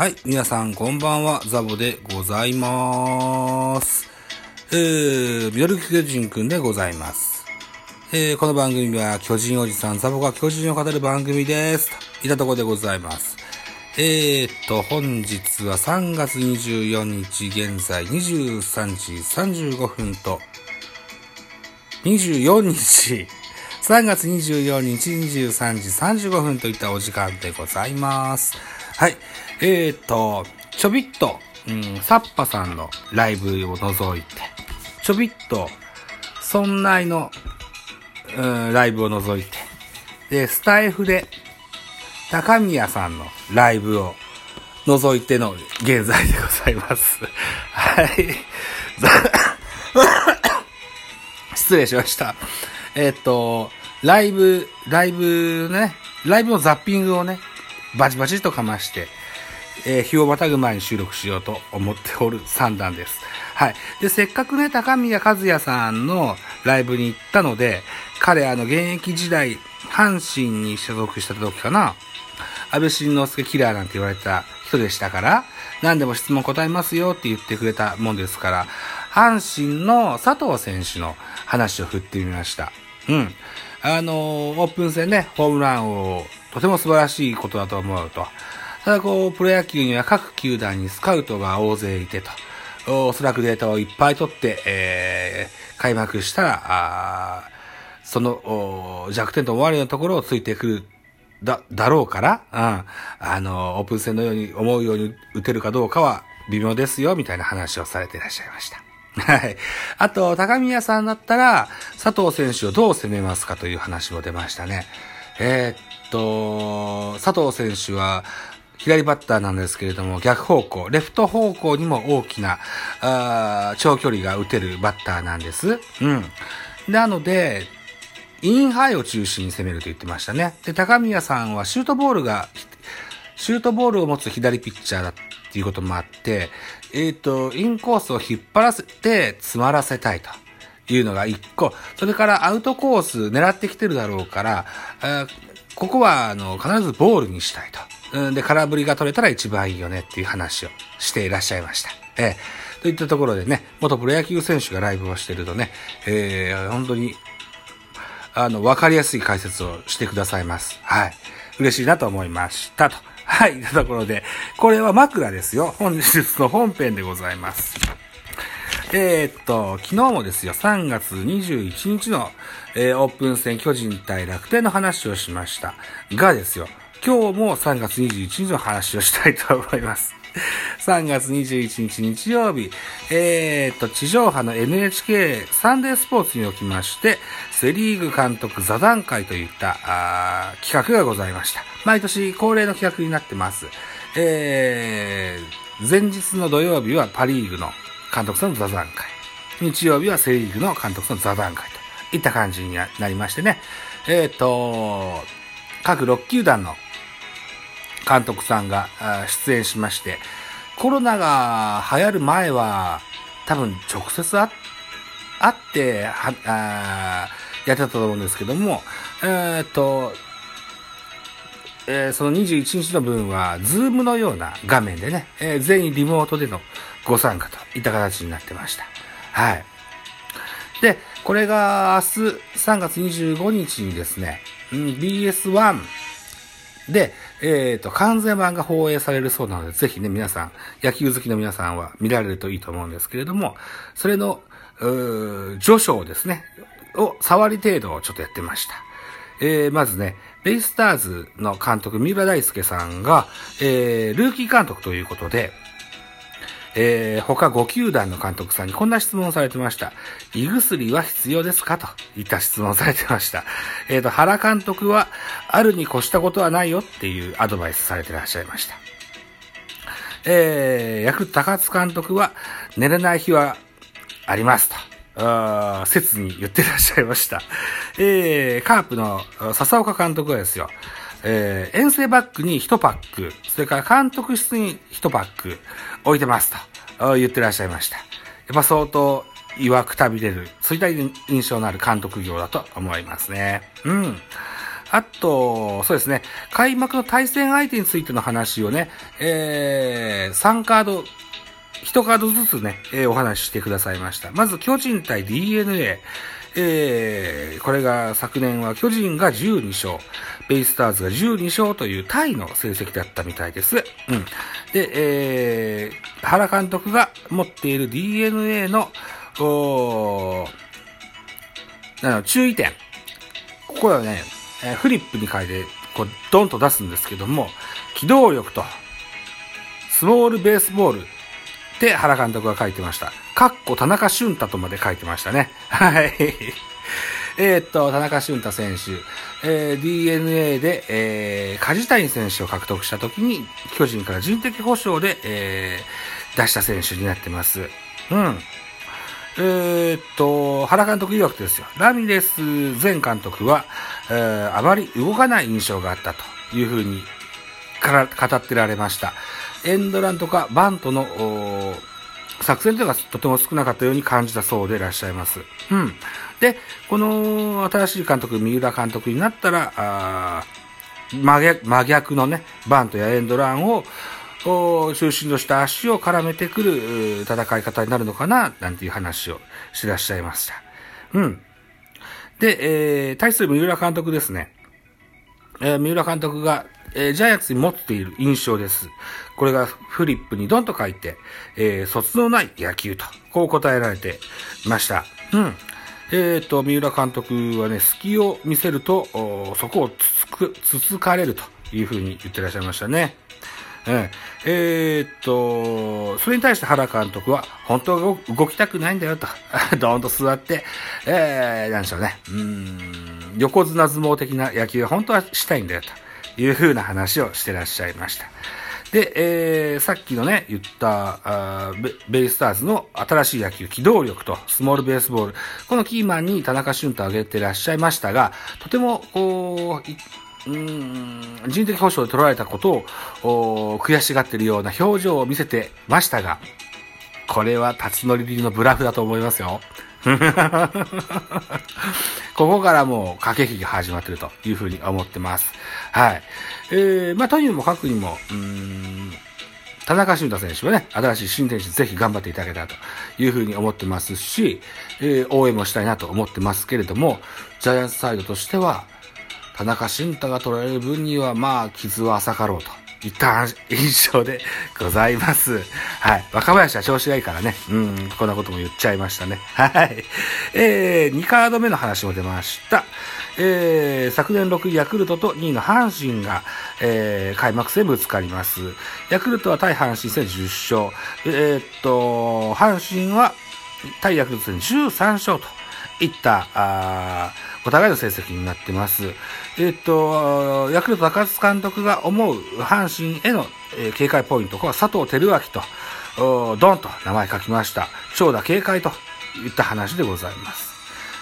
はい、皆さんこんばんは、ザボでございまーす。えー、ミドル巨人くんでございます。えー、この番組は巨人おじさん、ザボが巨人を語る番組です。といったところでございます。えーと、本日は3月24日現在23時35分と、24日、3月24日23時35分といったお時間でございます。はい。えーと、ちょびっと、うん、サッパさんのライブを除いて、ちょびっと、そんないの、うん、ライブを除いて、で、スタイフで、高宮さんのライブを除いての現在でございます。はい。失礼しました。えっと、ライブ、ライブね、ライブのザッピングをね、バチバチとかまして、えー日をまたぐ前に収録しようと思っておる三段です。はい。で、せっかくね、高宮和也さんのライブに行ったので、彼、あの、現役時代、阪神に所属した時かな、安倍晋之助キラーなんて言われた人でしたから、何でも質問答えますよって言ってくれたもんですから、阪神の佐藤選手の話を振ってみました。うん。あの、オープン戦ね、ホームランを、とても素晴らしいことだと思うと。ただこう、プロ野球には各球団にスカウトが大勢いてと。おそらくデータをいっぱい取って、えー、開幕したら、あその弱点と思われるところをついてくるだ、だろうから、うん。あの、オープン戦のように思うように打てるかどうかは微妙ですよ、みたいな話をされていらっしゃいました。はい。あと、高宮さんだったら、佐藤選手をどう攻めますかという話も出ましたね。えーっと、佐藤選手は、左バッターなんですけれども、逆方向、レフト方向にも大きな、あ長距離が打てるバッターなんです。うん。なので、インハイを中心に攻めると言ってましたね。で、高宮さんはシュートボールが、シュートボールを持つ左ピッチャーだっていうこともあって、えっ、と、インコースを引っ張らせて詰まらせたいというのが一個。それからアウトコース狙ってきてるだろうから、あここは、あの、必ずボールにしたいと。うんで、空振りが取れたら一番いいよねっていう話をしていらっしゃいました。ええといったところでね、元プロ野球選手がライブをしてるとね、えー本当にあの、わかりやすい解説をしてくださいます。はい。嬉しいなと思いました。と。はい。というところで、これは枕ですよ。本日の本編でございます。えーっと、昨日もですよ、3月21日の、えーオープン戦巨人対楽天の話をしました。がですよ、今日も3月21日の話をしたいと思います。3月21日日曜日、えーっと、地上波の NHK サンデースポーツにおきまして、セリーグ監督座談会といったあ企画がございました。毎年恒例の企画になってます。えー、前日の土曜日はパリーグの監督さんの座談会。日曜日はセリーグの監督さんの座談会といった感じにななりましてね。えーっと、各6球団の監督さんが出演しまして、コロナが流行る前は、多分直接会って、は、あやってたと思うんですけども、えーっと、えーその21日の分は、ズームのような画面でね、えー全員リモートでのご参加といった形になってました。はい。で、これが明日3月25日にですね、うん BS1 で、えっ、と、完全版が放映されるそうなので、ぜひね、皆さん、野球好きの皆さんは見られるといいと思うんですけれども、それの、うー序章ですね、を、触り程度をちょっとやってました。えー、まずね、ベイスターズの監督、三浦大輔さんが、えー、ルーキー監督ということで、えー、他5球団の監督さんにこんな質問されてました。胃薬は必要ですか？といった質問されてました。えっ、と、原監督は、あるに越したことはないよっていうアドバイスされてらっしゃいました。えー、ヤクルト高津監督は、寝れない日はありますと。あ切に言ってらっしゃいました。えー、カープの笹岡監督はですよ、えー、遠征バッグに1パック、それから監督室に1パック置いてますと言ってらっしゃいました。やっぱ相当曰くたびれる、そういった印象のある監督業だと思いますね。うん。あと、そうですね、開幕の対戦相手についての話をね、えー、3カード、1カードずつね、えー、お話ししてくださいました。まず、巨人対 DNA。えー、これが昨年は巨人が12勝、ベイスターズが12勝というタイの成績だったみたいです。うん。で、えー、原監督が持っている DNA の、おー注意点。ここはね、えー、フリップに書いて、こう、ドンと出すんですけども、機動力と、スモールベースボールって原監督が書いてました。かっこ田中俊太とまで書いてましたね。はい。え、っと、田中俊太選手、えー、DNA で、えー、梶谷選手を獲得した時に、巨人から人的保障で、えー、出した選手になってます。うん。えー、っと、原監督曰くですよ。ラミレス前監督は、えー、あまり動かない印象があったというふうにから語ってられました。エンドランとかバントの作戦というのがとても少なかったように感じたそうでいらっしゃいます。うん。で、この新しい監督、三浦監督になったら、あ真逆真逆のね、バントやエンドランを中心とした足を絡めてくる戦い方になるのかな、なんていう話をしてらっしゃいました。うん。で、えー、対する三浦監督ですね。えー、三浦監督が、えー、ジャイアンツに持っている印象です。これがフリップにドンと書いて、えー、卒のない野球と、こう答えられてました。うん。えっ、ー、と、三浦監督はね、隙を見せると、そこをつつく、つつかれるというふうに言ってらっしゃいましたね。ええー、っと、それに対して原監督は、本当は動きたくないんだよと、ドーンと座って、えー、なんでしょうね、うん、横綱相撲的な野球は本当はしたいんだよというふうな話をしてらっしゃいました。で、えー、さっきのね、言ったあベ、イスターズの新しい野球、機動力とスモールベースボール、このキーマンに田中俊太を挙げてらっしゃいましたが、とても、こう、うん人的保障で取られたことを悔しがっているような表情を見せてましたが、これは辰則流のブラフだと思いますよ。ここからもう駆け引きが始まってるというふうに思ってます。はい。えー、まあ、とにもかくにも、うーん、田中俊太選手はね、新しい新天地ぜひ頑張っていただけたらというふうに思ってますし、えー、応援もしたいなと思ってますけれども、ジャイアンツサイドとしては、田中慎太が取られる分には、まあ、傷は浅かろうと。いった印象でございます。はい。若林は調子がいいからね。うん、こんなことも言っちゃいましたね。はい。えー、2カード目の話も出ました。えー、昨年6位ヤクルトと2位の阪神が、えー、開幕戦ぶつかります。ヤクルトは対阪神戦10勝。えー、っと、阪神は対ヤクルト戦13勝といった、あお互いの成績になってます。えっと、ヤクルト高津監督が思う阪神への、えー、警戒ポイント、これは佐藤輝明と、ドンと名前書きました。長打警戒といった話でございます。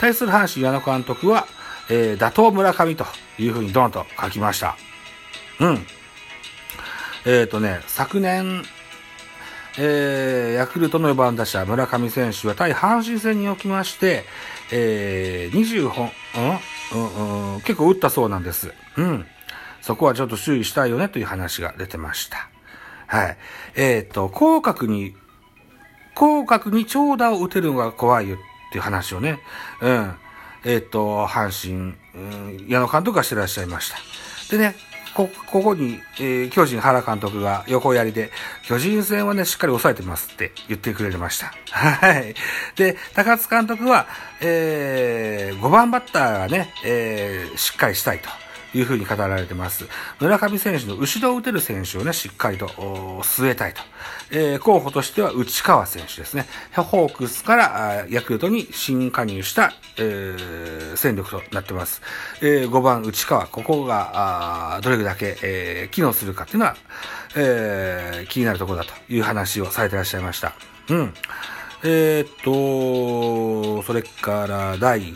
対する阪神矢野監督は、えー、打倒村上というふうにドンと書きました。うん。えっ、ー、とね、昨年、えー、ヤクルトの4番打者村上選手は対阪神戦におきまして、えー、20本、うんうん、結構打ったそうなんです。うん。そこはちょっと注意したいよねという話が出てました。はい。えっ、と、広角に、広角に長打を打てるのが怖いよっていう話をね、うん。えっ、と、阪神、うん、矢野監督がしてらっしゃいました。でね、こ、ここに、えー、巨人原監督が横やりで、巨人戦はね、しっかり抑えてますって言ってくれました。はい。で、高津監督は、えー、5番バッターがね、えー、しっかりしたいと。いうふうに語られてます。村上選手の後ろを打てる選手をね、しっかりと据えたいと。えー、候補としては内川選手ですね。ホークスからヤクルトに新加入した、えー、戦力となってます。えー、5番内川、ここが、どれだけ、えー、機能するかっていうのは、えー、気になるところだという話をされていらっしゃいました。うん。えー、っと、それから第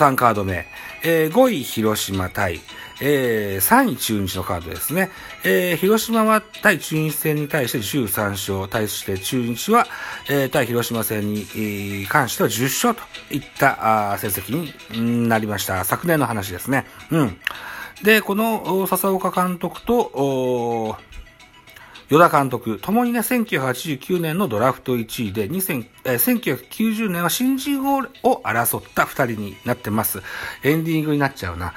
3カード目。えー、5位広島対、えー、3位中日のカードですね。えー、広島は対中日戦に対して13勝、対して中日は、えー、対広島戦に、関しては10勝といったあ成績になりました。昨年の話ですね。うん。で、この笹岡監督と、与田監督、ともにね、1989年のドラフト1位で、2000えー、1990年は新人王を争った2人になってます。エンディングになっちゃうな。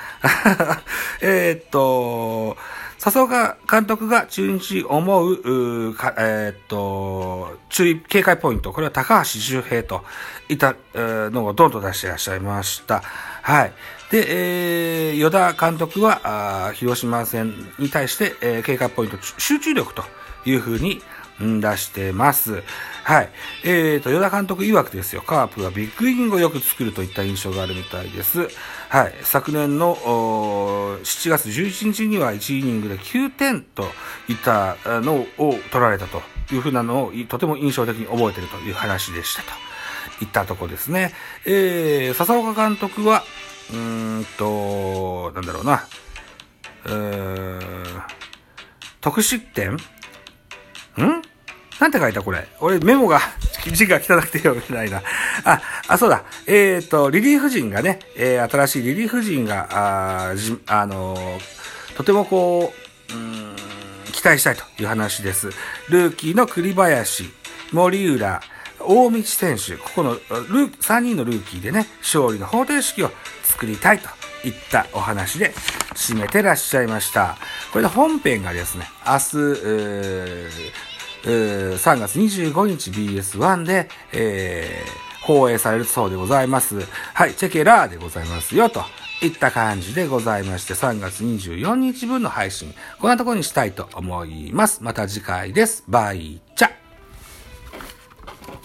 えっと、笹岡監督が中日思う、うえー、っと、注意、警戒ポイント。これは高橋周平といったのをどんどん出していらっしゃいました。はい。で、えー、与田監督は、あ広島戦に対して、えー、警戒ポイント、集中力というふうに、出してます。はい。えーと、与田監督曰くですよ、カープはビッグイニングをよく作るといった印象があるみたいです。はい。昨年の7月11日には1イニングで9点といったのを取られたというふうなのをとても印象的に覚えているという話でしたといったとこですね。えー、笹岡監督は、うーんと、なんだろうな、うーん得失点ん？なんて書いたこれ？俺メモが、字が汚くて読めないな。あ、あ、そうだ。えっ、と、リリーフ陣がね、えー、新しいリリーフ陣が、あじあのー、とてもこう、うん、期待したいという話です。ルーキーの栗林、森浦、大道選手、ここのルー3人のルーキーでね、勝利の方程式を作りたいといったお話で締めてらっしゃいました。これで本編がですね、明日、3月25日 BS1 で、えー、放映されるそうでございます。はい、チェケラーでございますよ、といった感じでございまして、3月24日分の配信、こんなところにしたいと思います。また次回です。バイ。